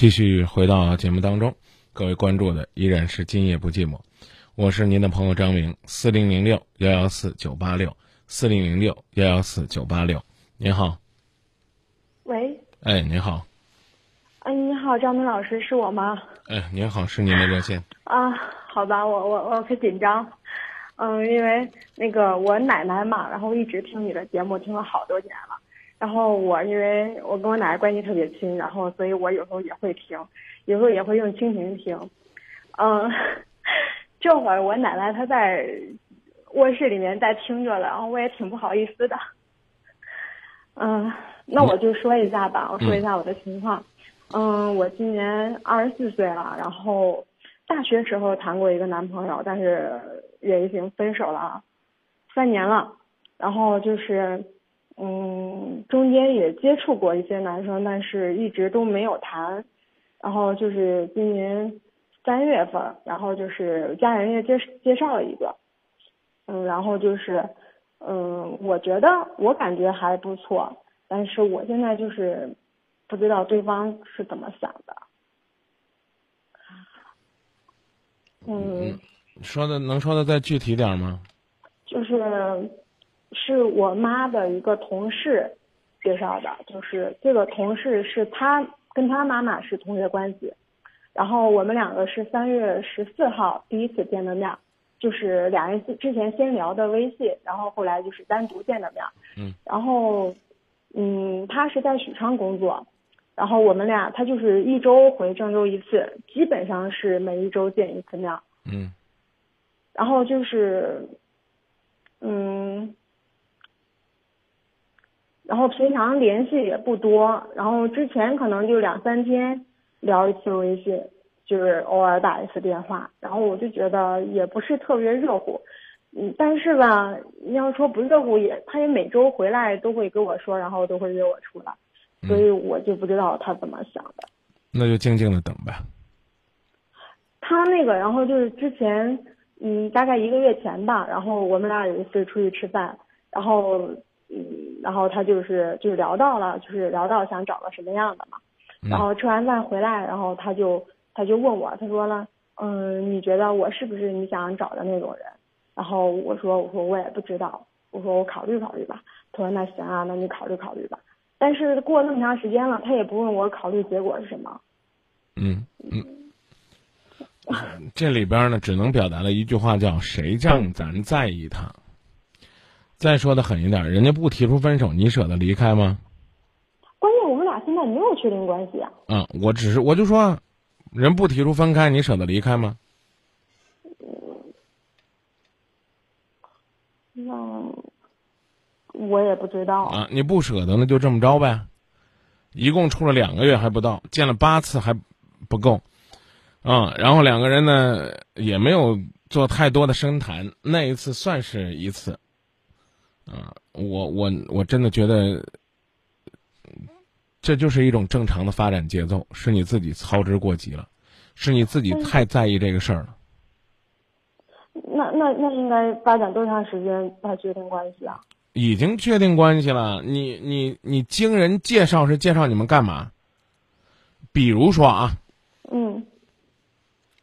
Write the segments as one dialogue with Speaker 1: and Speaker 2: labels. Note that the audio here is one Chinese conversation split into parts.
Speaker 1: 继续回到节目当中，各位关注的依然是今夜不寂寞，我是您的朋友张明，四零零六幺幺四九八六，四零零六幺幺四九八六，您好，
Speaker 2: 喂，
Speaker 1: 哎，您好，
Speaker 2: 哎，你好，张明老师，是我吗？
Speaker 1: 哎，您好，是您的热线。
Speaker 2: 啊，好吧，我我我可紧张，嗯，因为那个我奶奶嘛，然后一直听你的节目，听了好多年了。然后我因为我跟我奶奶关系特别亲，然后所以我有时候也会听，有时候也会用蜻蜓听。嗯，这会儿我奶奶她在卧室里面在听着了，然后我也挺不好意思的。嗯，那我就说一下吧，我说一下我的情况。嗯，我今年二十四岁了，然后大学时候谈过一个男朋友，但是也已经分手了三年了，然后就是。嗯，中间也接触过一些男生，但是一直都没有谈。然后就是今年三月份，然后就是家人也介介绍了一个，嗯，然后就是，嗯，我觉得我感觉还不错，但是我现在就是不知道对方是怎么想的。嗯，
Speaker 1: 说的能说的再具体点吗？
Speaker 2: 就是。是我妈的一个同事介绍的，就是这个同事是他跟他妈妈是同学关系，然后我们两个是三月十四号第一次见的面，就是俩人之前先聊的微信，然后后来就是单独见的面。
Speaker 1: 嗯。
Speaker 2: 然后，嗯，他是在许昌工作，然后我们俩他就是一周回郑州一次，基本上是每一周见一次面。
Speaker 1: 嗯。
Speaker 2: 然后就是，嗯。然后平常联系也不多，然后之前可能就两三天聊一次微信，就是偶尔打一次电话，然后我就觉得也不是特别热乎，嗯，但是吧，你要说不热乎也，他也每周回来都会跟我说，然后都会约我出来，所以我就不知道他怎么想的。
Speaker 1: 那就静静的等呗。
Speaker 2: 他那个，然后就是之前，嗯，大概一个月前吧，然后我们俩有一次出去吃饭，然后。嗯，然后他就是就是聊到了，就是聊到想找个什么样的嘛。然后吃完饭回来，然后他就他就问我，他说了，嗯，你觉得我是不是你想找的那种人？然后我说我说我也不知道，我说我考虑考虑吧。他说那行啊，那你考虑考虑吧。但是过那么长时间了，他也不问我考虑结果是什么。
Speaker 1: 嗯嗯，这里边呢，只能表达了一句话，叫谁让咱在意他。再说的狠一点，人家不提出分手，你舍得离开吗？
Speaker 2: 关键我们俩现在没有确定关系啊。
Speaker 1: 嗯，我只是我就说，人不提出分开，你舍得离开吗？
Speaker 2: 那我也不知道
Speaker 1: 啊。你不舍得，那就这么着呗。一共处了两个月还不到，见了八次还不够，啊，然后两个人呢也没有做太多的深谈，那一次算是一次。啊，我我我真的觉得，这就是一种正常的发展节奏，是你自己操之过急了，是你自己太在意这个事儿了。
Speaker 2: 那那那应该发展多长时间才确定关系啊？
Speaker 1: 已经确定关系了。你你你经人介绍是介绍你们干嘛？比如说啊，
Speaker 2: 嗯，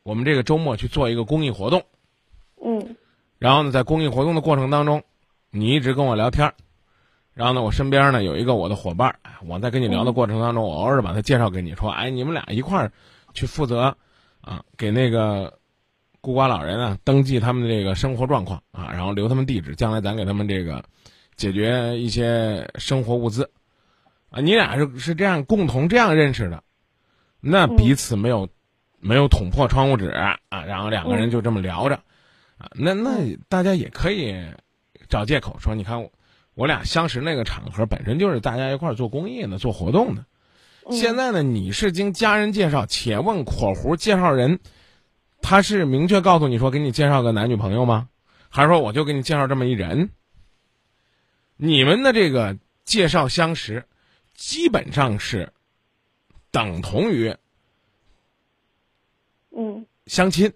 Speaker 1: 我们这个周末去做一个公益活动，
Speaker 2: 嗯，
Speaker 1: 然后呢，在公益活动的过程当中。你一直跟我聊天然后呢，我身边呢有一个我的伙伴我在跟你聊的过程当中，我偶尔把他介绍给你，说，哎，你们俩一块儿去负责啊，给那个孤寡老人啊登记他们的这个生活状况啊，然后留他们地址，将来咱给他们这个解决一些生活物资啊。你俩是是这样共同这样认识的，那彼此没有没有捅破窗户纸啊，然后两个人就这么聊着啊，那那大家也可以。找借口说，你看我，我俩相识那个场合本身就是大家一块儿做公益的、做活动的。现在呢，你是经家人介绍，且问（括弧）介绍人，他是明确告诉你说给你介绍个男女朋友吗？还是说我就给你介绍这么一人？你们的这个介绍相识，基本上是等同于
Speaker 2: 嗯
Speaker 1: 相亲。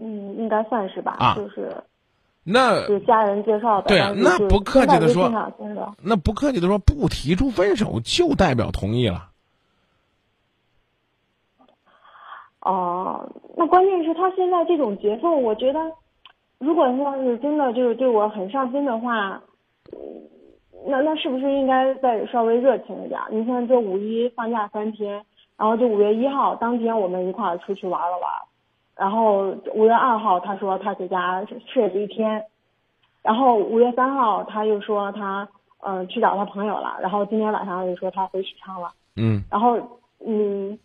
Speaker 2: 嗯，应该算是吧。
Speaker 1: 啊，
Speaker 2: 就是。
Speaker 1: 那
Speaker 2: 是家人介绍的，
Speaker 1: 对啊，那不客气的说，那不客气的说，不提出分手就代表同意了。
Speaker 2: 哦、那关键是他现在这种节奏，我觉得，如果要是真的就是对我很上心的话，嗯，那那是不是应该再稍微热情一点？你像这五一放假三天，然后就五月一号当天我们一块儿出去玩了玩，然后五月二号他说他在家睡了一天，然后五月三号他又说他嗯、呃去找他朋友了，然后今天晚上又说他回许昌了。
Speaker 1: 嗯
Speaker 2: 然后嗯，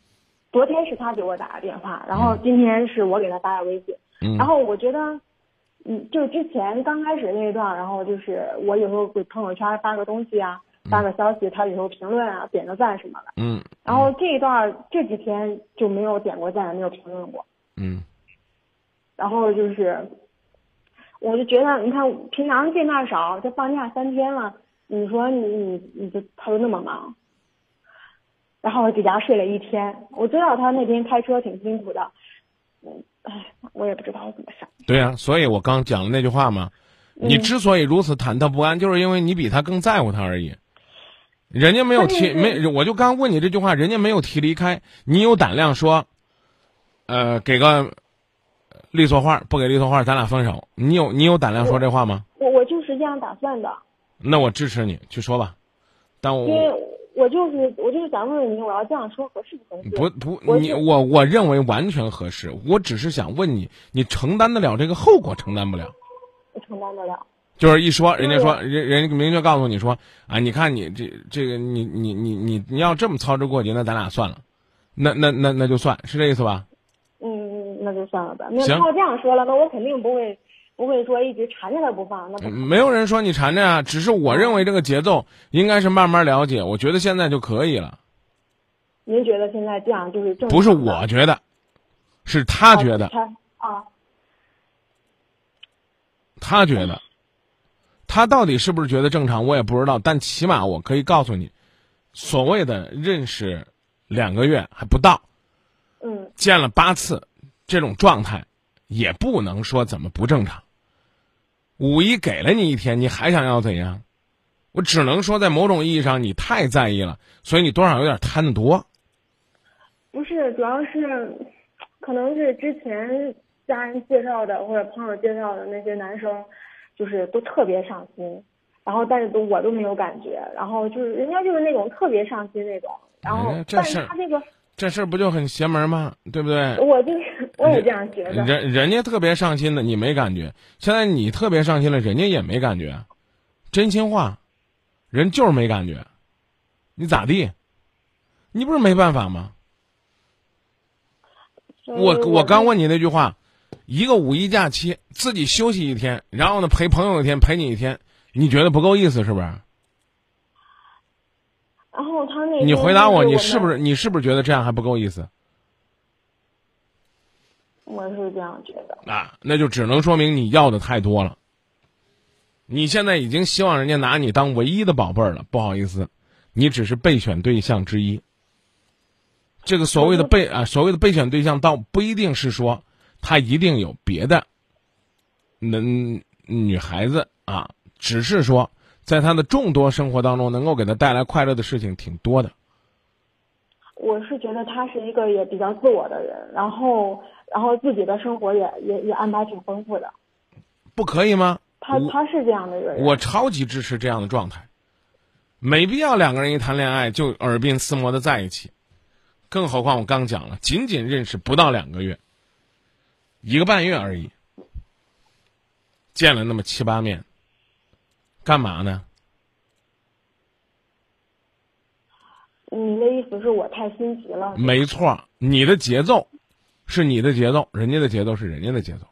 Speaker 2: 昨天是他给我打的电话，然后今天是我给他发的微信。
Speaker 1: 嗯
Speaker 2: 然后我觉得，嗯，就之前刚开始那一段，然后就是我有时候给朋友圈发个东西啊，发个消息，他有时候评论啊，点个赞什么的。
Speaker 1: 嗯
Speaker 2: 然后这一段这几天就没有点过赞，没有评论过。
Speaker 1: 嗯
Speaker 2: 然后就是，我就觉得，你看平常见面少，这放假三天了，你说你你你就他就那么忙，然后我在家睡了一天。我知道他那天开车挺辛苦的，嗯，哎，我也不知道我怎么想。
Speaker 1: 对呀、所以我刚讲的那句话嘛，你
Speaker 2: 嗯
Speaker 1: 之所以如此忐忑不安，就是因为你比他更在乎他而已。人家没有提没，我就刚问你这句话，人家没有提离开，你有胆量说，呃，给个利索话，不给利索话，咱俩分手。你有你有胆量说这话吗？
Speaker 2: 我我就是这样打算的，
Speaker 1: 那我支持你去说吧，但
Speaker 2: 因为
Speaker 1: 我
Speaker 2: 我就是我就是想问问你，我要这样说合适不合适？
Speaker 1: 不不，
Speaker 2: 我
Speaker 1: 你我我认为完全合适。我只是想问你，你承担得了这个后果，承担不了。
Speaker 2: 我承担得了。
Speaker 1: 就是一说，人家说人人家明确告诉你说啊，你看你这这个你你你你你要这么操之过急，那咱俩算了，那那那那就算是这意思吧？
Speaker 2: 嗯，那就算了吧。那他要这样说了，那我肯定不会不会说一直缠着他不放，那
Speaker 1: 没有人说你缠着啊，只是我认为这个节奏应该是慢慢了解，我觉得现在就可以了，
Speaker 2: 您觉得现在这样就是正常？
Speaker 1: 不是我觉得，是他觉得，
Speaker 2: 他啊，
Speaker 1: 他觉得，他到底是不是觉得正常，我也不知道，但起码我可以告诉你，所谓的认识两个月还不到。
Speaker 2: 嗯，
Speaker 1: 见了八次，这种状态也不能说怎么不正常。五一给了你一天，你还想要怎样？我只能说，在某种意义上，你太在意了，所以你多少有点贪得多。
Speaker 2: 不是，主要是可能是之前家人介绍的或者朋友介绍的那些男生，就是都特别上心，然后但是都我都没有感觉，然后就是人家就是那种特别上心那种，然后、但是他这个
Speaker 1: 这事儿不就很邪门吗？对不对？
Speaker 2: 我就是我也这样觉得。
Speaker 1: 人人家特别上心的，你没感觉；现在你特别上心了，人家也没感觉。真心话，人就是没感觉。你咋地？你不是没办法吗？我我刚问你那句话，一个五一假期自己休息一天，然后呢陪朋友一天，陪你一天，你觉得不够意思是不是？
Speaker 2: 然后他那
Speaker 1: 你回答我，你是不是你是不是觉得这样还不够意思
Speaker 2: 我是这样觉得。
Speaker 1: 啊？那就只能说明你要的太多了。你现在已经希望人家拿你当唯一的宝贝儿了，不好意思，你只是备选对象之一。这个所谓的备啊，所谓的备选对象，倒不一定是说他一定有别的，能女孩子啊，只是说在他的众多生活当中，能够给他带来快乐的事情挺多的。
Speaker 2: 我是觉得他是一个也比较自我的人，然后然后自己的生活也也也安排挺丰富的。
Speaker 1: 不可以吗？
Speaker 2: 他他是这样的一个人。
Speaker 1: 我超级支持这样的状态，没必要两个人一谈恋爱就耳鬓厮磨的在一起，更何况我刚讲了，仅仅认识不到两个月，一个半月而已，见了那么七八面，干嘛呢？
Speaker 2: 你的意思是我太心急了？
Speaker 1: 没错，你的节奏是你的节奏，人家的节奏是人家的节奏。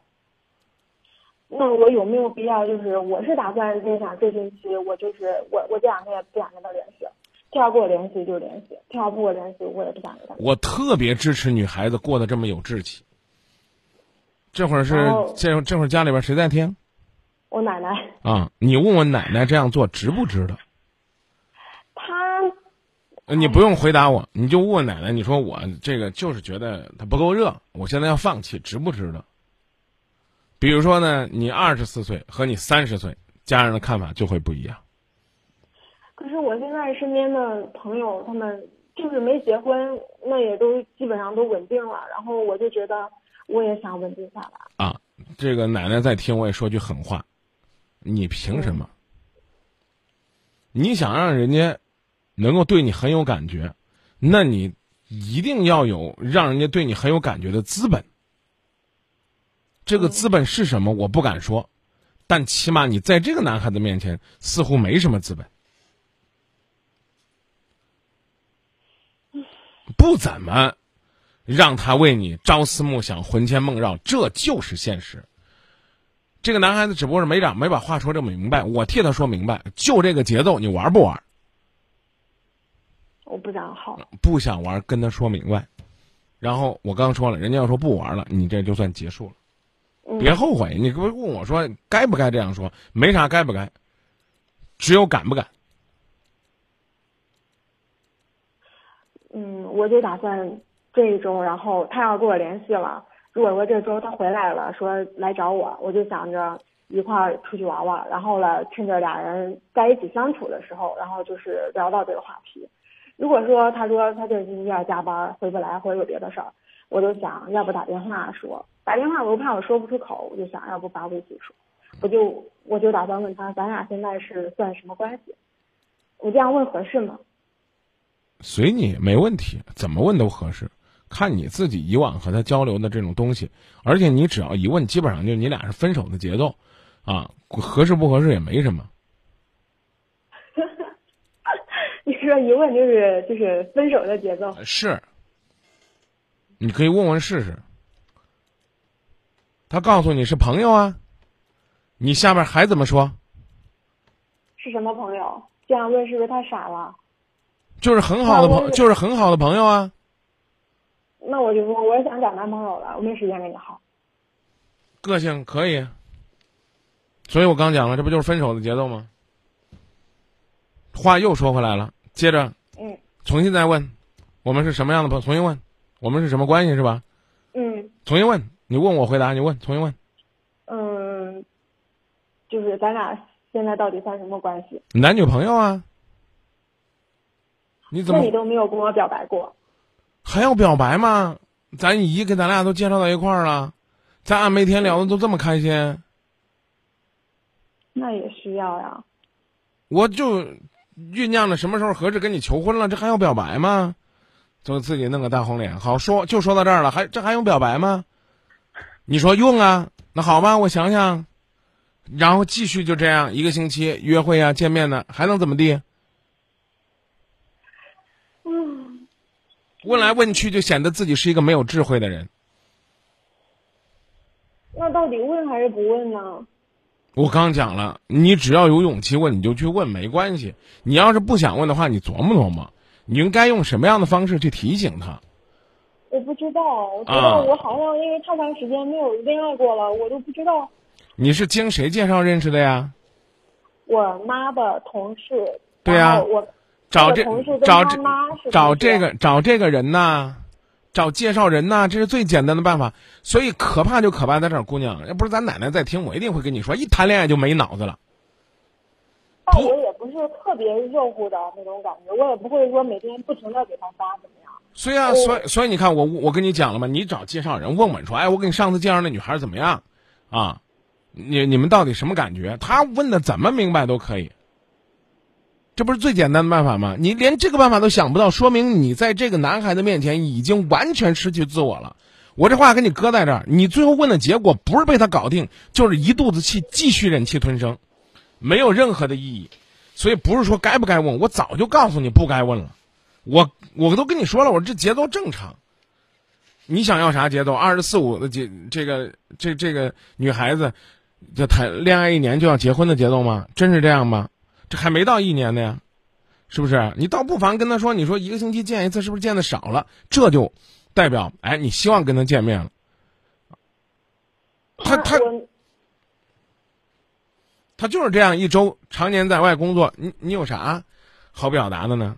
Speaker 2: 那我有没有必要？就是我是打算那啥这星期我就是我我这两天也不想跟他联系，他要跟我联系就联系，他要不跟我联系我也不想跟他。
Speaker 1: 我特别支持女孩子过得这么有志气。这会儿是这这会儿家里边谁在听
Speaker 2: 我奶奶
Speaker 1: 啊？你问问奶奶这样做值不值得？
Speaker 2: 她
Speaker 1: 呃你不用回答我，你就问问奶奶。你说我这个就是觉得它不够热，我现在要放弃，值不值得？比如说呢，你二十四岁和你三十岁，家人的看法就会不一样。
Speaker 2: 可是我现在身边的朋友，他们就是没结婚，那也都基本上都稳定了。然后我就觉得我也想稳定下来。
Speaker 1: 啊，这个奶奶在听，我也说句狠话，你凭什么？你想让人家能够对你很有感觉，那你一定要有让人家对你很有感觉的资本。这个资本是什么？我不敢说，但起码你在这个男孩子面前似乎没什么资本，不怎么让他为你朝思暮想、魂牵梦绕，这就是现实。这个男孩子只不过是没长没把话说这么明白，我替他说明白，就这个节奏，你玩不玩？
Speaker 2: 我不想好，
Speaker 1: 不想玩，跟他说明白。然后我刚说了，人家要说不玩了，你这就算结束了。别后悔，你不问我说该不该这样说？没啥该不该，只有敢不敢。
Speaker 2: 嗯，我就打算这一周，然后他要跟我联系了。我我这周他回来了，说来找我，我就想着一块儿出去玩玩。然后呢，趁着俩人在一起相处的时候，然后就是聊到这个话题。如果说他说他这星期要加班回不来，或者有别的事儿，我就想要不打电话说。打电话我又怕我说不出口，我就想要不发微信说。我就我就打算问他，咱俩现在是算什么关系？我这样问合适吗？
Speaker 1: 随你，没问题，怎么问都合适，看你自己以往和他交流的这种东西。而且你只要一问，基本上就你俩是分手的节奏，啊，合适不合适也没什么。
Speaker 2: 你说一问就是就是分手的节奏？
Speaker 1: 是，你可以问问试试。他告诉你是朋友啊，你下边还怎么说？
Speaker 2: 是什么朋友？这样问是不是太傻了？
Speaker 1: 就是很好的朋，就是很好的朋友啊。
Speaker 2: 那我就说，我也想找男朋友了，我没时间跟你耗。
Speaker 1: 个性可以，所以我刚讲了，这不就是分手的节奏吗？话又说回来了，接着，
Speaker 2: 嗯，
Speaker 1: 重新再问，我们是什么样的朋？重新问，我们是什么关系是吧？
Speaker 2: 嗯，
Speaker 1: 重新问，你问我回答，你问，重新问。
Speaker 2: 嗯，就是咱俩现在到底算什么关系？
Speaker 1: 男女朋友啊。你怎么？
Speaker 2: 那你都没有跟我表白过，
Speaker 1: 还要表白吗？咱姨给咱俩都介绍到一块儿了，咱俩每天聊的都这么开心。
Speaker 2: 那也需要呀。
Speaker 1: 我就酝酿着什么时候合适跟你求婚了，这还要表白吗？就自己弄个大红脸，好说就说到这儿了，还这还用表白吗？你说用啊？那好吧，我想想，然后继续就这样一个星期约会啊，见面呢，还能怎么地？
Speaker 2: 嗯，
Speaker 1: 问来问去就显得自己是一个没有智慧的人。
Speaker 2: 那到底问还是不问呢？
Speaker 1: 我刚讲了，你只要有勇气问，你就去问，没关系。你要是不想问的话，你琢磨琢磨，你应该用什么样的方式去提醒他。
Speaker 2: 我不知道，我觉得我好像因为太长时间没有恋爱过了，我都不知道。
Speaker 1: 你是经谁介绍认识的呀？
Speaker 2: 我妈的同事。
Speaker 1: 对呀。
Speaker 2: 我
Speaker 1: 找这找这
Speaker 2: 找
Speaker 1: 找这个找这个人呐，找介绍人呐，这是最简单的办法。所以可怕就可怕在这儿，姑娘，要不是咱奶奶在听，我一定会跟你说，一谈恋爱就没脑子了。
Speaker 2: 但我也不是特别热乎的那种感觉，我也不会说每天不停的给他发怎么样。
Speaker 1: 所以啊，所以所以你看，我我跟你讲了嘛，你找介绍人问问说，哎，我给你上次介绍那女孩怎么样？啊，你你们到底什么感觉？他问的怎么明白都可以。这不是最简单的办法吗？你连这个办法都想不到，说明你在这个男孩子面前已经完全失去自我了。我这话给你搁在这儿，你最后问的结果不是被他搞定，就是一肚子气，继续忍气吞声，没有任何的意义。所以不是说该不该问，我早就告诉你不该问了。我我都跟你说了，我这节奏正常。你想要啥节奏？二十四五的节，这个这这个女孩子，就谈恋爱一年就要结婚的节奏吗？真是这样吗？这还没到一年呢呀，是不是？你倒不妨跟他说，你说一个星期见一次，是不是见的少了？这就代表，哎，你希望跟他见面了。他他他就是这样一周常年在外工作，你你有啥好表达的呢？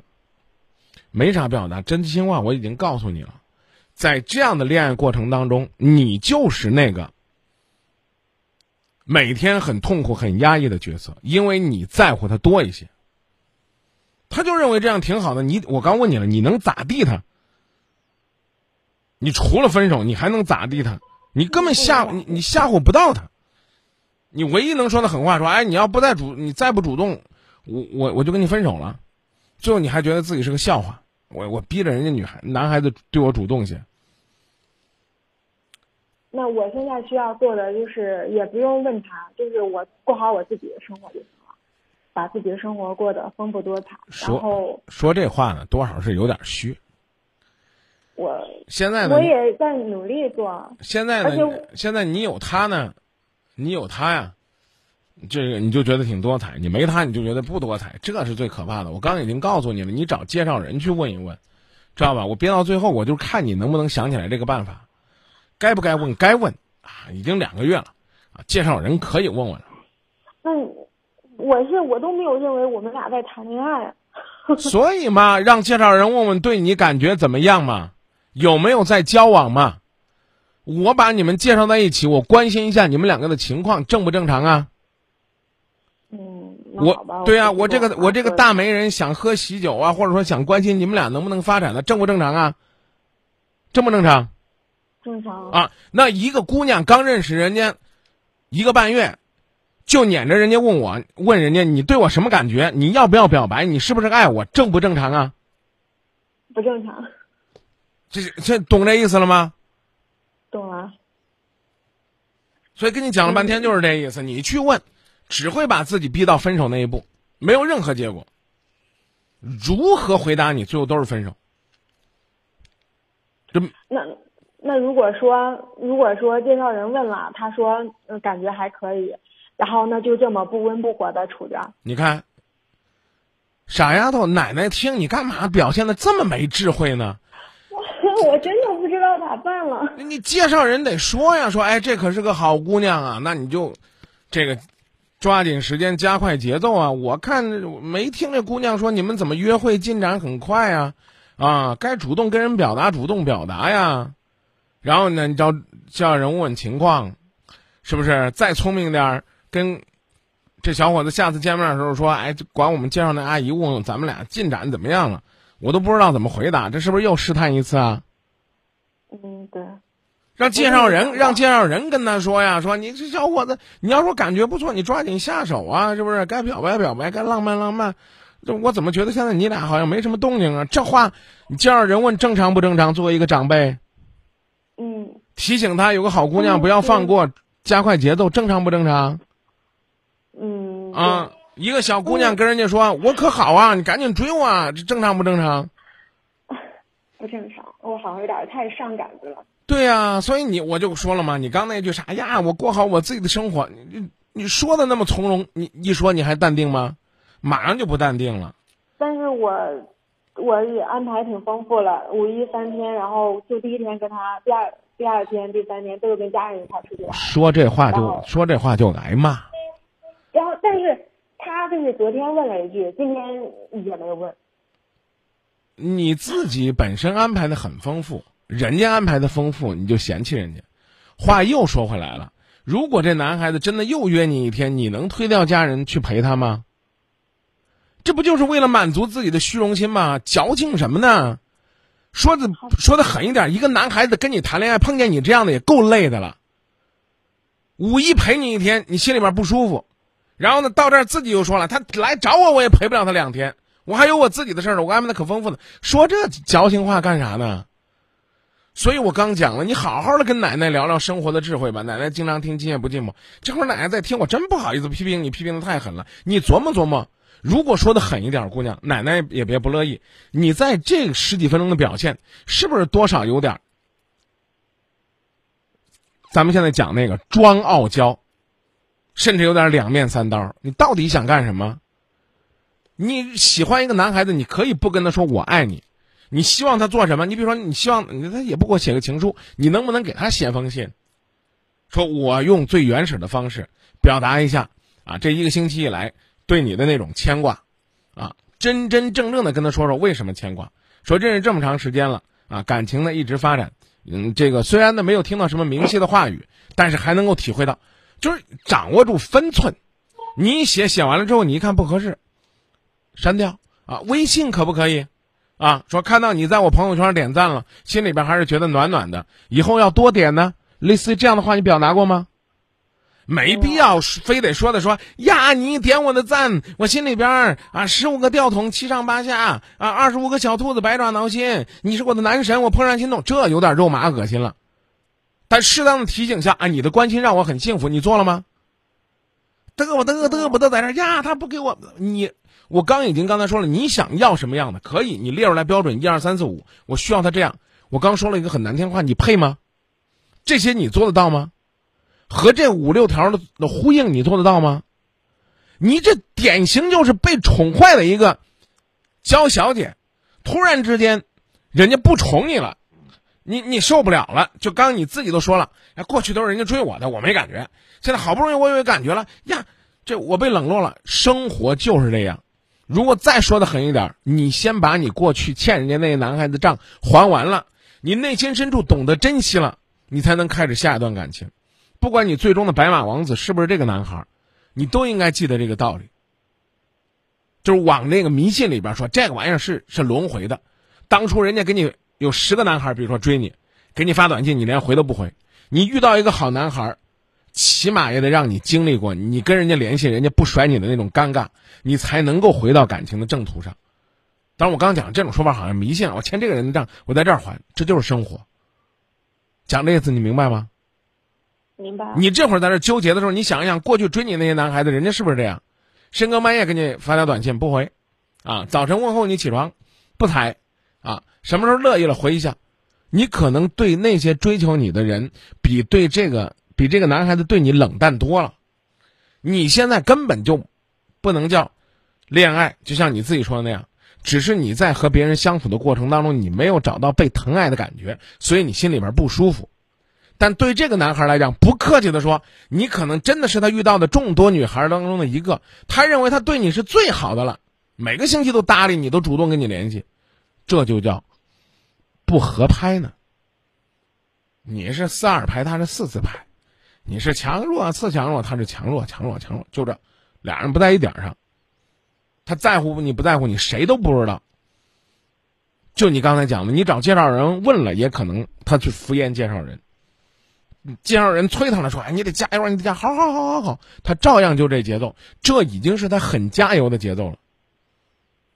Speaker 1: 没啥表达，真心话我已经告诉你了，在这样的恋爱过程当中，你就是那个。每天很痛苦、很压抑的角色，因为你在乎他多一些。他就认为这样挺好的。你我刚问你了，你能咋地他？你除了分手，你还能咋地他？你根本吓你你吓唬不到他。你唯一能说的狠话说，哎，你要不再主，你再不主动，我我我就跟你分手了。最后你还觉得自己是个笑话，我我逼着人家女孩男孩子对我主动些。
Speaker 2: 那我现在需要做的就是，也不用问他，就是我过好我自己的生活就行了，把自己的生活过得丰富多彩。
Speaker 1: 说
Speaker 2: 然后
Speaker 1: 说这话呢，多少是有点虚。
Speaker 2: 我
Speaker 1: 现在呢
Speaker 2: 我，也在努力做，
Speaker 1: 现在呢现在你有他呢，你有他呀，这个你就觉得挺多彩；你没他，你就觉得不多彩，这是最可怕的。我刚已经告诉你了，你找介绍人去问一问，知道吧？我憋到最后，我就看你能不能想起来这个办法。该不该问？该问啊！已经两个月了啊，介绍人可以问问了。
Speaker 2: 那我是我都没有认为我们俩在谈恋爱啊。
Speaker 1: 所以嘛，让介绍人问问对你感觉怎么样嘛，有没有在交往嘛？我把你们介绍在一起，我关心一下你们两个的情况正不正常啊？
Speaker 2: 嗯，
Speaker 1: 我对啊，我这个我这个大媒人想喝喜酒啊，或者说想关心你们俩能不能发展的，正不正常啊？正不正常
Speaker 2: 正常
Speaker 1: 啊？那一个姑娘刚认识人家一个半月，就撵着人家问我问人家你对我什么感觉？你要不要表白？你是不是爱我？正不正常啊？
Speaker 2: 不正常，
Speaker 1: 这这懂这意思了吗？
Speaker 2: 懂了。
Speaker 1: 所以跟你讲了半天就是这意思，你去问，只会把自己逼到分手那一步，没有任何结果。如何回答你，最后都是分手。这
Speaker 2: 那那如果说如果说介绍人问了，他说呃感觉还可以，然后那就这么不温不火的处着。
Speaker 1: 你看，傻丫头，奶奶听你干嘛表现的这么没智慧呢？
Speaker 2: 我真的不知道咋办了。
Speaker 1: 你介绍人得说呀，说哎，这可是个好姑娘啊，那你就这个抓紧时间加快节奏啊！我看没听这姑娘说你们怎么约会进展很快啊，啊，该主动跟人表达主动表达呀，然后呢，你叫叫人问情况，是不是？再聪明点儿，跟这小伙子下次见面的时候说，哎，管我们介绍那阿姨问问咱们俩进展怎么样了，我都不知道怎么回答，这是不是又试探一次啊？
Speaker 2: 嗯，对。
Speaker 1: 让介绍人让介绍人跟他说呀，说你这小伙子，你要说感觉不错，你抓紧下手啊，是不是？该表白表白，该浪漫浪漫。这我怎么觉得现在你俩好像没什么动静啊？这话你介绍人问正常不正常？作为一个长辈，
Speaker 2: 嗯
Speaker 1: 提醒他有个好姑娘
Speaker 2: 嗯
Speaker 1: 不要放过，加快节奏，正常不正常？
Speaker 2: 嗯
Speaker 1: 啊，一个小姑娘跟人家说我可好啊，你赶紧追我啊，这正常不正常？
Speaker 2: 不正常，我好像有点太上杆子了。
Speaker 1: 对呀、所以你我就说了嘛，你刚那句啥呀？我过好我自己的生活，你你你说的那么从容，你一说你还淡定吗？马上就不淡定了。
Speaker 2: 但是我我也安排挺丰富了，五一三天，然后就第一天跟他，第二第二天、第三天都是跟家人一块出去玩。
Speaker 1: 说这话就
Speaker 2: 哦
Speaker 1: 说这话就挨骂，
Speaker 2: 然后，但是他就是昨天问了一句，今天也没有问。
Speaker 1: 你自己本身安排的很丰富，人家安排的丰富，你就嫌弃人家。话又说回来了，如果这男孩子真的又约你一天，你能推掉家人去陪他吗？这不就是为了满足自己的虚荣心吗？矫情什么呢？说的说的狠一点，一个男孩子跟你谈恋爱，碰见你这样的也够累的了。五一陪你一天，你心里面不舒服，然后呢，到这儿自己又说了，他来找我，我也陪不了他两天，我还有我自己的事儿呢，我安排的可丰富呢。说这矫情话干啥呢？所以我刚讲了，你好好的跟奶奶聊聊生活的智慧吧。奶奶经常听《今夜不寂寞》，这会儿奶奶在听，我真不好意思批评你，批评的太狠了。你琢磨琢磨，如果说的狠一点，姑娘，奶奶也别不乐意。你在这十几分钟的表现，是不是多少有点？咱们现在讲那个装傲娇，甚至有点两面三刀。你到底想干什么？你喜欢一个男孩子，你可以不跟他说我爱你，你希望他做什么？你比如说，你希望他也不给我写个情书，你能不能给他写封信？说我用最原始的方式表达一下啊，这一个星期以来对你的那种牵挂，啊，真真正正的跟他说说为什么牵挂。说认识这么长时间了啊，感情呢一直发展，嗯，这个虽然呢没有听到什么明晰的话语，但是还能够体会到，就是掌握住分寸。你写写完了之后，你一看不合适，删掉啊，微信可不可以？啊，说看到你在我朋友圈点赞了，心里边还是觉得暖暖的，以后要多点呢。类似于这样的话，你表达过吗？没必要非得说的说呀，你点我的赞，我心里边啊十五个吊桶七上八下啊，二十五个小兔子百爪挠心，你是我的男神，我怦然心动，这有点肉麻恶心了。但适当的提醒下，啊，你的关心让我很幸福，你做了吗？嘚啵嘚嘚啵嘚在这呀，他不给我你，我刚已经刚才说了，你想要什么样的可以，你列出来标准一二三四五，我需要他这样。我刚说了一个很难听话，你配吗？这些你做得到吗？和这五六条的的呼应，你做得到吗？你这典型就是被宠坏的一个娇小姐，突然之间，人家不宠你了，你你受不了了。就刚你自己都说了，哎，过去都是人家追我的，我没感觉。现在好不容易我有感觉了呀，这我被冷落了。生活就是这样。如果再说的狠一点，你先把你过去欠人家那些男孩子账还完了，你内心深处懂得珍惜了，你才能开始下一段感情。不管你最终的白马王子是不是这个男孩，你都应该记得这个道理。就是往那个迷信里边说，这个玩意儿是是轮回的。当初人家给你有十个男孩，比如说追你，给你发短信，你连回都不回。你遇到一个好男孩，起码也得让你经历过你跟人家联系，人家不甩你的那种尴尬，你才能够回到感情的正途上。当然，我刚讲这种说法好像迷信，我欠这个人的账，我在这儿还，这就是生活。讲这意思你明白吗？
Speaker 2: 明白。
Speaker 1: 你这会儿在这纠结的时候，你想一想，过去追你那些男孩子，人家是不是这样？深更半夜给你发条短信不回，啊，早晨问候你起床，不睬，啊，什么时候乐意了回一下？你可能对那些追求你的人，比对这个比这个男孩子对你冷淡多了。你现在根本就不能叫恋爱，就像你自己说的那样，只是你在和别人相处的过程当中，你没有找到被疼爱的感觉，所以你心里边不舒服。但对这个男孩来讲，不客气的说，你可能真的是他遇到的众多女孩当中的一个。他认为他对你是最好的了，每个星期都搭理你，都主动跟你联系，这就叫不合拍呢。你是四二拍，他是四四拍，你是强弱次强弱，他是强弱强弱强弱，就这，俩人不在一点上。他在乎你不在乎你，谁都不知道。就你刚才讲的，你找介绍人问了，也可能他去敷衍介绍人。介绍人催他了，说：“哎，你得加油，你得加，好好好好好。”他照样就这节奏，这已经是他很加油的节奏了。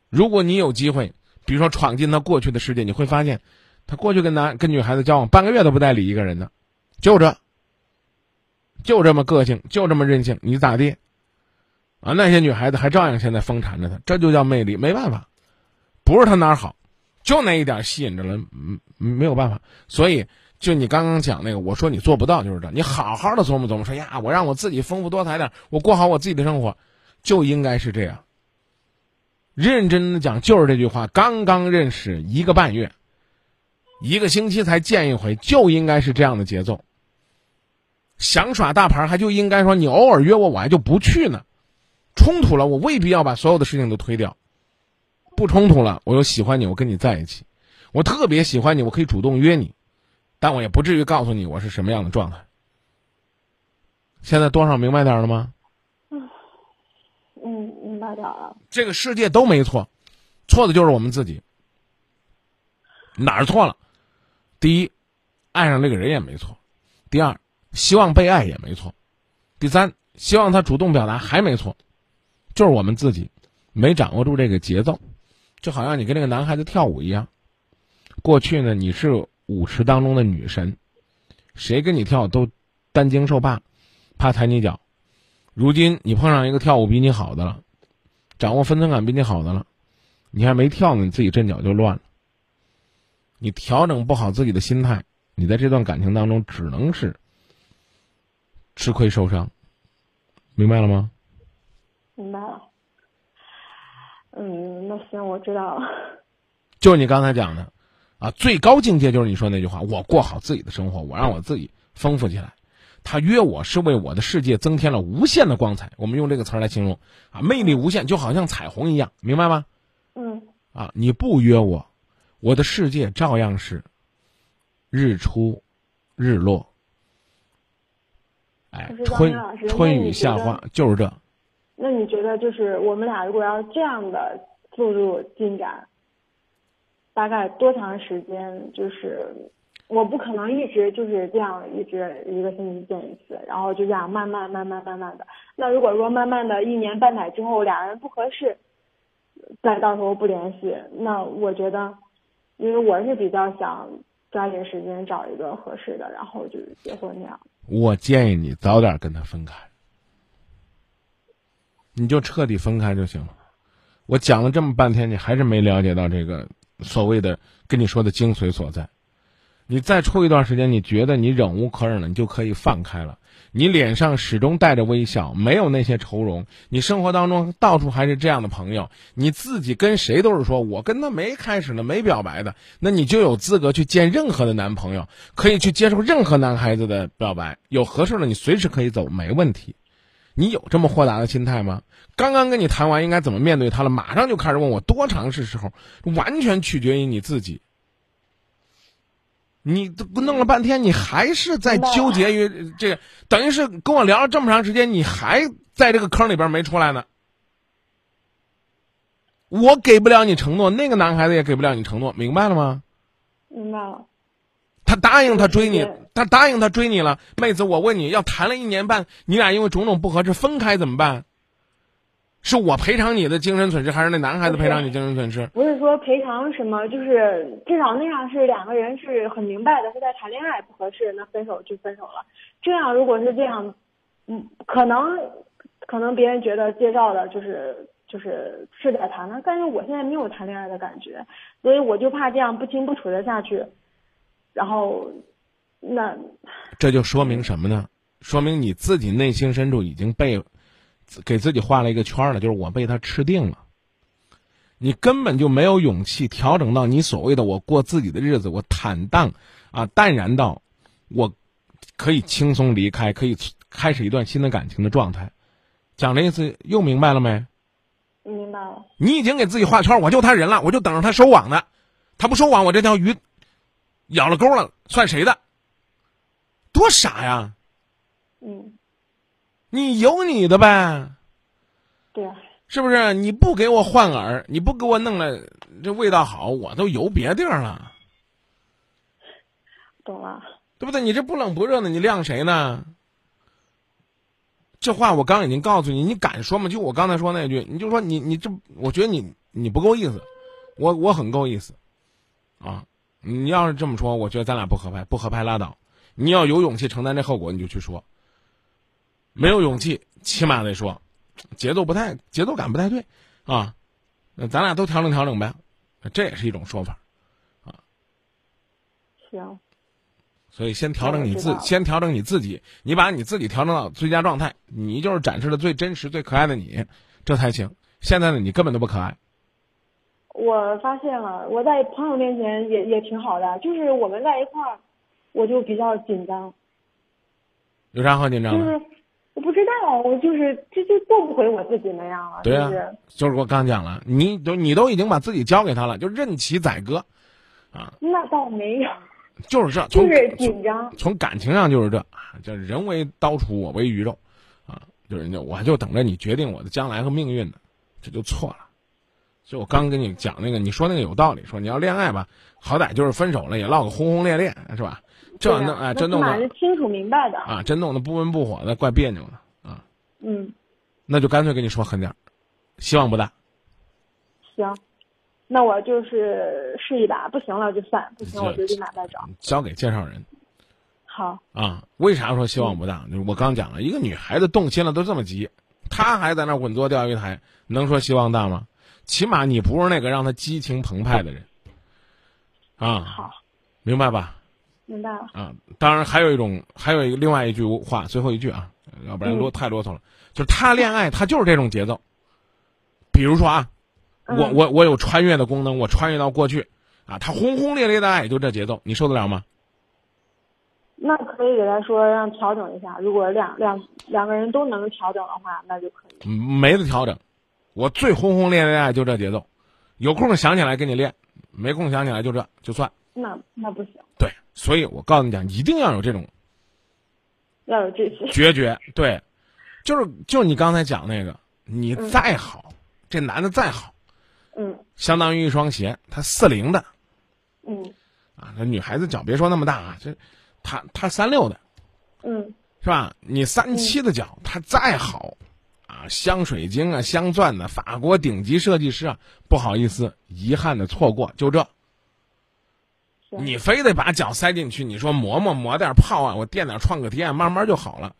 Speaker 1: 如果你有机会，比如说闯进他过去的世界，你会发现，他过去跟男跟女孩子交往半个月都不带理一个人的，就这，就这么个性，就这么任性，你咋地？啊，那些女孩子还照样现在疯缠着他，这就叫魅力，没办法，不是他哪儿好，就那一点吸引着了，嗯，没有办法，所以。就你刚刚讲那个，我说你做不到，就是这。你好好的琢磨琢磨，说呀，我让我自己丰富多彩点，我过好我自己的生活，就应该是这样。认真的讲，就是这句话。刚刚认识一个半月，一个星期才见一回，就应该是这样的节奏。想耍大牌，还就应该说你偶尔约我，我还就不去呢。冲突了，我未必要把所有的事情都推掉。不冲突了，我又喜欢你，我跟你在一起。我特别喜欢你，我可以主动约你。但我也不至于告诉你我是什么样的状态。现在多少明白点了吗？
Speaker 2: 嗯，嗯，明白点了。
Speaker 1: 这个世界都没错，错的就是我们自己。哪儿错了？第一，爱上这个人也没错；第二，希望被爱也没错；第三，希望他主动表达还没错，就是我们自己没掌握住这个节奏。就好像你跟那个男孩子跳舞一样，过去呢你是。舞池当中的女神，谁跟你跳都担惊受怕，怕踩你脚。如今你碰上一个跳舞比你好的了，掌握分寸感比你好的了，你还没跳呢，你自己阵脚就乱了。你调整不好自己的心态，你在这段感情当中只能是吃亏受伤。明白了吗？
Speaker 2: 明白了。嗯，那行，我知道了。
Speaker 1: 就你刚才讲的。啊，最高境界就是你说那句话：我过好自己的生活，我让我自己丰富起来。他约我是为我的世界增添了无限的光彩。我们用这个词儿来形容啊，魅力无限，就好像彩虹一样，明白吗？
Speaker 2: 嗯。
Speaker 1: 啊，你不约我，我的世界照样是日出、日落。哎，春春雨夏花就是这。
Speaker 2: 那你觉得，就是我们俩如果要这样的速度进展，大概多长时间？就是我不可能一直就是这样，一直一个星期见一次，然后就这样慢慢慢慢慢慢的。那如果说慢慢的一年半载之后俩人不合适，再到时候不联系，那我觉得，因为我是比较想抓紧时间找一个合适的，然后就是结婚那样。
Speaker 1: 我建议你早点跟他分开，你就彻底分开就行了。我讲了这么半天，你还是没了解到这个所谓的跟你说的精髓所在。你再处一段时间，你觉得你忍无可忍了，你就可以放开了。你脸上始终带着微笑，没有那些愁容。你生活当中到处还是这样的朋友，你自己跟谁都是说我跟他没开始呢，没表白的，那你就有资格去见任何的男朋友，可以去接受任何男孩子的表白。有合适的，你随时可以走，没问题。你有这么豁达的心态吗？刚刚跟你谈完应该怎么面对他了，马上就开始问我多长是时候，完全取决于你自己。你都弄了半天，你还是在纠结于这个，等于是跟我聊了这么长时间，你还在这个坑里边没出来呢。我给不了你承诺，那个男孩子也给不了你承诺，明白了吗？
Speaker 2: 明白了。
Speaker 1: 他答应他追你，他答应他追你了，妹子，我问你要谈了一年半，你俩因为种种不合适分开怎么办？是我赔偿你的精神损失，还是那男孩子赔偿你精神损失？
Speaker 2: 不是说赔偿什么，就是至少那样是两个人是很明白的，是在谈恋爱不合适，那分手就分手了。这样如果是这样，嗯，可能可能别人觉得介绍的就是就是是在谈了，但是我现在没有谈恋爱的感觉，所以我就怕这样不清不楚的下去，然后那
Speaker 1: 这就说明什么呢？说明你自己内心深处已经被。给自己画了一个圈了，就是我被他吃定了。你根本就没有勇气调整到你所谓的我过自己的日子，我坦荡啊淡然到我可以轻松离开，可以开始一段新的感情的状态。讲这意思又明白了没？
Speaker 2: 明白了。
Speaker 1: 你已经给自己画圈，我就他人了，我就等着他收网呢。他不收网，我这条鱼咬了钩了，算谁的？多傻呀！
Speaker 2: 嗯。
Speaker 1: 你有你的呗，
Speaker 2: 对，
Speaker 1: 是不是？你不给我换饵，你不给我弄了，这味道好，我都游别地儿了。
Speaker 2: 懂了，
Speaker 1: 对不对？你这不冷不热的，你晾谁呢？这话我刚已经告诉你，你敢说吗？就我刚才说那句，你就说你你这，我觉得你你不够意思，我我很够意思，啊！你要是这么说，我觉得咱俩不合拍，不合拍拉倒。你要有勇气承担这后果，你就去说。没有勇气，起码得说，节奏不太，节奏感不太对，啊，那咱俩都调整调整呗，这也是一种说法，啊，
Speaker 2: 行。
Speaker 1: 所以先调整你自，先调整你自己，你把你自己调整到最佳状态，你就是展示的最真实、最可爱的你，这才行。现在的你根本都不可爱。
Speaker 2: 我发现了，我在朋友面前也也挺好的，就是我们在一块儿，我就比较紧张。
Speaker 1: 有啥好紧张
Speaker 2: 的？我不知道，我就是这就做不回我自己那样了。
Speaker 1: 对
Speaker 2: 呀，
Speaker 1: 就是我刚讲了，你都你都已经把自己交给他了，就任其宰割，啊。
Speaker 2: 那倒没有。
Speaker 1: 就是这，
Speaker 2: 就是紧张。
Speaker 1: 从感情上就是这啊，叫人为刀俎，我为鱼肉，啊，就是就我就等着你决定我的将来和命运呢，这就错了。所以我刚跟你讲那个，你说那个有道理，说你要恋爱吧，好歹就是分手了也唠个轰轰烈烈，是吧？这弄哎，这弄的
Speaker 2: 清楚明白的
Speaker 1: 啊，真弄得不温不火的，怪别扭的
Speaker 2: 啊。嗯，
Speaker 1: 那就干脆跟你说狠点希望不大。
Speaker 2: 行，那我就是试一把，不行了就算，不行我就立马再找。
Speaker 1: 交给介绍人。
Speaker 2: 好。
Speaker 1: 啊，为啥说希望不大？我刚讲了一个女孩子动心了都这么急，她还在那稳坐钓鱼台，能说希望大吗？起码你不是那个让他激情澎湃的人。啊。
Speaker 2: 好。
Speaker 1: 明白吧？
Speaker 2: 明白了啊，
Speaker 1: 当然还有一种，还有一个另外一句话，最后一句啊，要不然啰太啰嗦了。就是他恋爱，他就是这种节奏。比如说啊，我我我有穿越的功能，我穿越到过去，啊，他轰轰烈烈的爱就这节奏，你受得了吗？
Speaker 2: 那可以给他说让调整一下，如果两两两个人都能调整的话，那就可以。
Speaker 1: 没得调整，我最轰轰烈烈爱就这节奏，有空想起来跟你练，没空想起来就这就算。
Speaker 2: 那那不行。
Speaker 1: 对。所以我告诉你讲，一定要有这种，
Speaker 2: 要有这些
Speaker 1: 决绝。对，就是就是你刚才讲那个，你再好，这男的再好，
Speaker 2: 嗯
Speaker 1: 相当于一双鞋，他四零的
Speaker 2: 嗯
Speaker 1: 啊，那女孩子脚别说那么大啊，这他他三六的
Speaker 2: 嗯
Speaker 1: 是吧？你三七的脚，它再好啊，镶水晶啊，镶钻的，法国顶级设计师啊，不好意思，遗憾的错过，就这。你非得把脚塞进去，你说磨磨磨点泡啊，我垫点创可贴，慢慢就好了。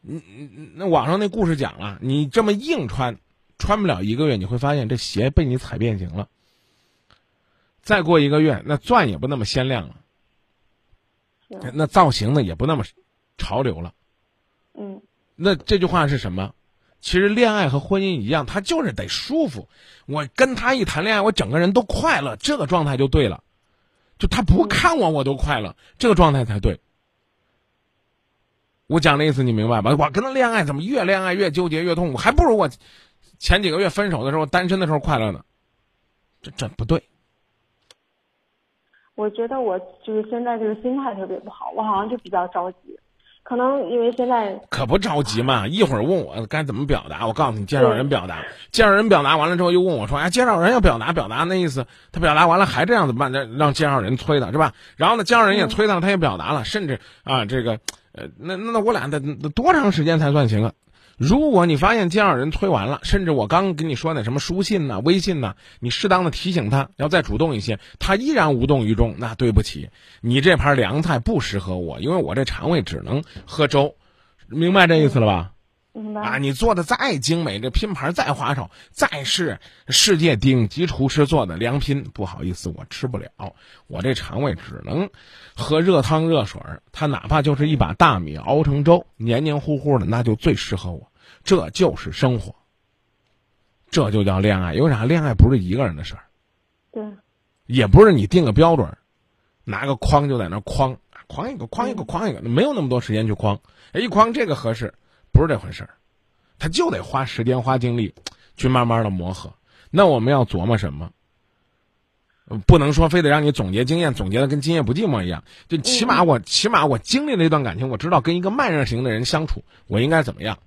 Speaker 1: 你你那网上那故事讲了，你这么硬穿，穿不了一个月，你会发现这鞋被你踩变形了。再过一个月，那钻也不那么鲜亮了，那造型呢也不那么潮流了。
Speaker 2: 嗯
Speaker 1: 那这句话是什么？其实恋爱和婚姻一样，他就是得舒服。我跟他一谈恋爱，我整个人都快乐，这个状态就对了。就他不看我，我都快乐，这个状态才对。我讲的意思你明白吧？我跟他恋爱，怎么越恋爱越纠结越痛苦？还不如我前几个月分手的时候，单身的时候快乐呢。这这不对。
Speaker 2: 我觉得我就是现在这个心态特别不好，我好像就比较着急，可能因为现在
Speaker 1: 可不着急嘛，一会儿问我该怎么表达，我告诉你介绍人表达，介绍人表达完了之后又问我说，哎，介绍人要表达表达那意思，他表达完了还这样怎么办？让让介绍人催他是吧？然后呢，介绍人也催他，他也表达了，甚至啊这个呃那那那我俩得得多长时间才算行啊？如果你发现介绍人推完了，甚至我刚跟你说那什么书信呐、微信呐、你适当的提醒他要再主动一些，他依然无动于衷，那对不起，你这盘凉菜不适合我，因为我这肠胃只能喝粥，明白这意思了吧？啊，你做的再精美，这拼盘再花哨，再是世界顶级厨师做的良品，不好意思，我吃不了，我这肠胃只能喝热汤热水儿。它哪怕就是一把大米熬成粥，黏黏糊糊的，那就最适合我。这就是生活，这就叫恋爱。有啥？恋爱不是一个人的事儿，
Speaker 2: 对
Speaker 1: 也不是你定个标准，拿个框就在那儿框，框一个框一个框一个，没有那么多时间去框。哎，一框这个合适，不是这回事儿，他就得花时间花精力 去慢慢的磨合。那我们要琢磨什么？呃不能说非得让你总结经验，总结的跟今夜不寂寞一样。就起码我，起码我经历了一段感情，我知道跟一个慢热型的人相处，我应该怎么样。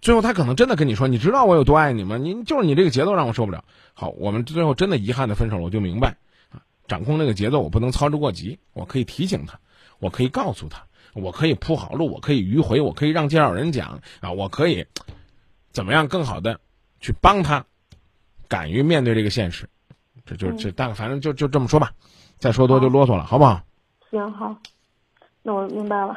Speaker 1: 最后他可能真的跟你说：“你知道我有多爱你吗？你就是你这个节奏让我受不了。”好，我们最后真的遗憾的分手了，我就明白啊，掌控这个节奏我不能操之过急，我可以提醒他，我可以告诉他，我可以铺好路，我可以迂回，我可以让介绍人讲啊，我可以怎么样更好的去帮他，敢于面对这个现实。这就这大概反正就就这么说吧，再说多就啰嗦了，好不好？
Speaker 2: 行好，那我明白了。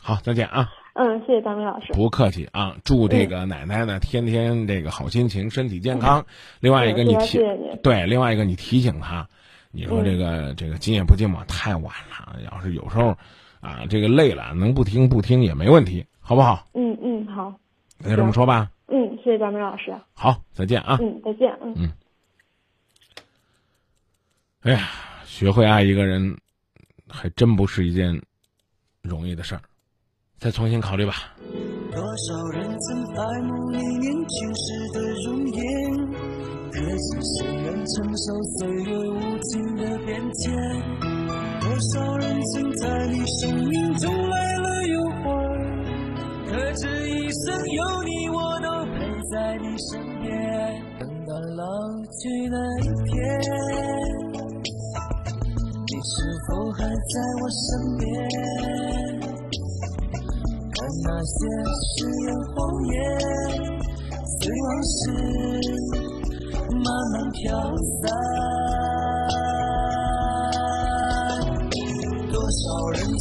Speaker 1: 好，再见啊。
Speaker 2: 嗯，谢谢大明老师。
Speaker 1: 不客气啊！祝这个奶奶呢天天这个好心情，身体健康。另外一个你提对，另外一个你提醒她，你说这个这个今夜不寂寞太晚了，要是有时候啊这个累了能不听不听也没问题，好不好？
Speaker 2: 嗯嗯，好。
Speaker 1: 那就这么说吧。
Speaker 2: 嗯，谢谢张明老师。
Speaker 1: 好，再见啊！
Speaker 2: 嗯，再见。嗯嗯。
Speaker 1: 哎呀，学会爱一个人，还真不是一件容易的事儿。再重新考虑吧。
Speaker 3: 多少人曾爱慕你年轻时的容颜，可是谁愿承受岁月无情的变迁？多少人曾在你生命中来了又还，可这一生有你，我都陪在你身边。等到老去那一天，你是否还在我身边？看那些誓言谎言，随往事慢慢飘散。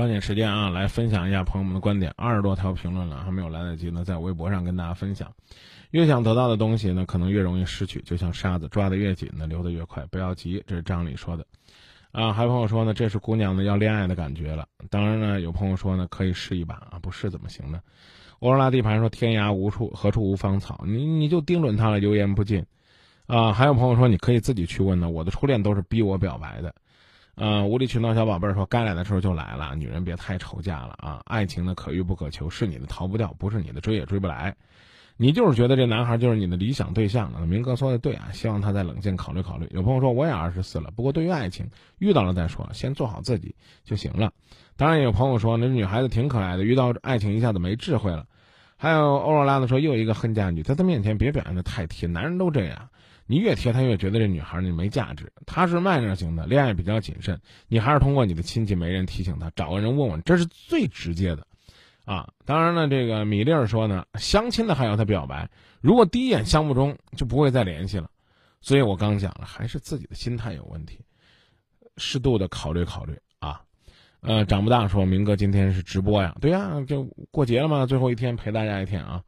Speaker 1: 抓紧时间啊，来分享一下朋友们的观点。二十多条评论了，还没有来得及呢，在微博上跟大家分享。越想得到的东西呢，可能越容易失去。就像沙子，抓得越紧呢，流得越快。不要急，这是张理说的。啊，还有朋友说呢，这是姑娘呢要恋爱的感觉了。当然呢，有朋友说呢，可以试一把啊，不试怎么行呢？欧若拉地盘说，天涯无处何处无芳草，你你就盯准他了，油盐不进。啊，还有朋友说，你可以自己去问呢，我的初恋都是逼我表白的。呃，无理取闹小宝贝儿说，该来的时候就来了，女人别太愁嫁了啊！爱情呢，可遇不可求，是你的逃不掉，不是你的追也追不来。你就是觉得这男孩就是你的理想对象了。明哥说的对啊，希望他再冷静考虑考虑。有朋友说我也二十四了，不过对于爱情，遇到了再说，先做好自己就行了。当然也有朋友说那女孩子挺可爱的，遇到爱情一下子没智慧了。还有欧若拉的说又一个恨嫁女，在他面前别表现的太贴，男人都这样，你越贴他越觉得这女孩你没价值。他是慢热型的，恋爱比较谨慎，你还是通过你的亲戚没人提醒他，找个人问问，这是最直接的。啊，当然了，这个米粒儿说呢，相亲的还要他表白，如果第一眼相不中，就不会再联系了。所以我刚讲了，还是自己的心态有问题，适度的考虑考虑啊。呃，长不大说，明哥今天是直播呀？对呀，就过节了嘛，最后一天陪大家一天啊。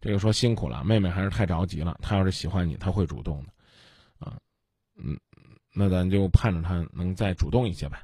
Speaker 1: 这个说辛苦了，妹妹还是太着急了。她要是喜欢你，她会主动的，啊，嗯，那咱就盼着她能再主动一些呗。